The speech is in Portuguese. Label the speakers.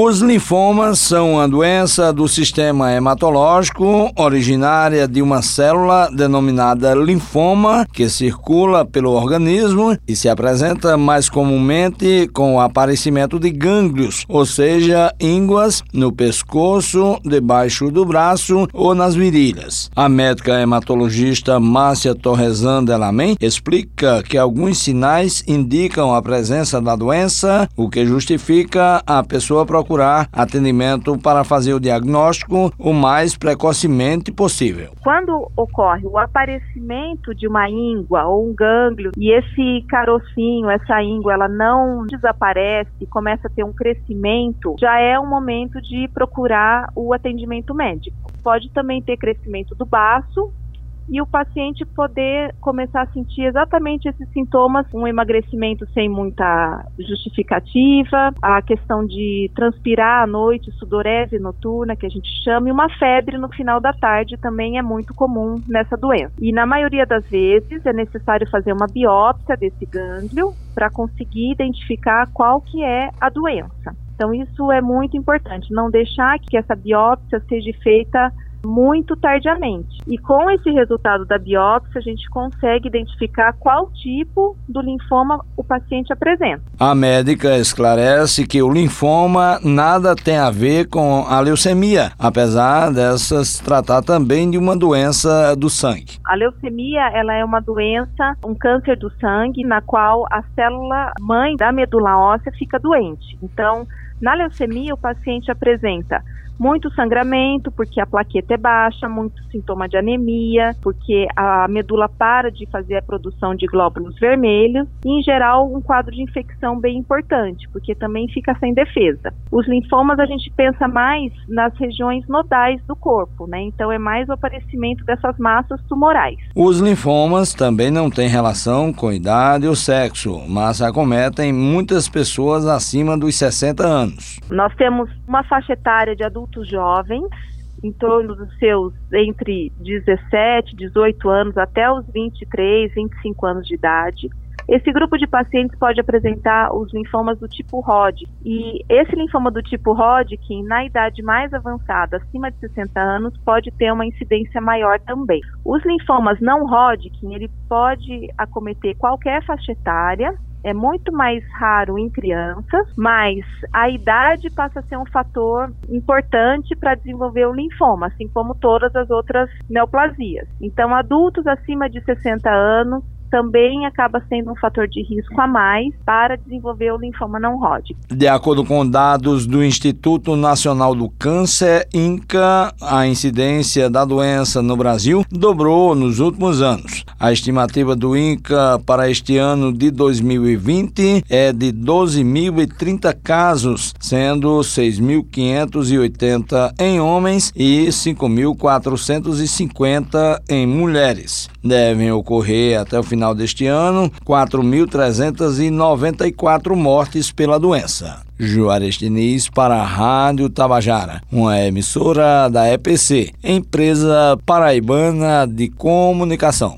Speaker 1: Os linfomas são uma doença do sistema hematológico originária de uma célula denominada linfoma que circula pelo organismo e se apresenta mais comumente com o aparecimento de gânglios, ou seja, ínguas no pescoço, debaixo do braço ou nas virilhas. A médica hematologista Márcia Torresan Delamen explica que alguns sinais indicam a presença da doença, o que justifica a pessoa procurar procurar atendimento para fazer o diagnóstico o mais precocemente possível.
Speaker 2: Quando ocorre o aparecimento de uma íngua ou um gânglio e esse carocinho, essa íngua, ela não desaparece, começa a ter um crescimento, já é um momento de procurar o atendimento médico. Pode também ter crescimento do baço e o paciente poder começar a sentir exatamente esses sintomas, um emagrecimento sem muita justificativa, a questão de transpirar à noite, sudorese noturna, que a gente chama, e uma febre no final da tarde também é muito comum nessa doença. E na maioria das vezes é necessário fazer uma biópsia desse gânglio para conseguir identificar qual que é a doença. Então isso é muito importante, não deixar que essa biópsia seja feita muito tardiamente. E com esse resultado da biópsia, a gente consegue identificar qual tipo do linfoma o paciente apresenta.
Speaker 1: A médica esclarece que o linfoma nada tem a ver com a leucemia, apesar dessas tratar também de uma doença do sangue.
Speaker 2: A leucemia, ela é uma doença, um câncer do sangue, na qual a célula mãe da medula óssea fica doente. Então, na leucemia, o paciente apresenta muito sangramento, porque a plaqueta é baixa, muito sintoma de anemia, porque a medula para de fazer a produção de glóbulos vermelhos, e em geral um quadro de infecção bem importante, porque também fica sem defesa. Os linfomas a gente pensa mais nas regiões nodais do corpo, né? Então é mais o aparecimento dessas massas tumorais.
Speaker 1: Os linfomas também não têm relação com idade ou sexo, mas acometem muitas pessoas acima dos 60 anos.
Speaker 2: Nós temos uma faixa etária de adultos jovens, em torno dos seus entre 17, 18 anos até os 23, 25 anos de idade. Esse grupo de pacientes pode apresentar os linfomas do tipo Hodgkin. E esse linfoma do tipo Hodgkin, na idade mais avançada, acima de 60 anos, pode ter uma incidência maior também. Os linfomas não Hodgkin, ele pode acometer qualquer faixa etária, é muito mais raro em crianças, mas a idade passa a ser um fator importante para desenvolver o linfoma, assim como todas as outras neoplasias. Então, adultos acima de 60 anos também acaba sendo um fator de risco a mais para desenvolver o linfoma não Hodgkin.
Speaker 1: De acordo com dados do Instituto Nacional do Câncer, INCA, a incidência da doença no Brasil dobrou nos últimos anos. A estimativa do INCA para este ano de 2020 é de 12.030 casos, sendo 6.580 em homens e 5.450 em mulheres. Devem ocorrer até o final deste ano 4.394 mortes pela doença. Juarez Diniz para a Rádio Tabajara, uma emissora da EPC, empresa paraibana de comunicação.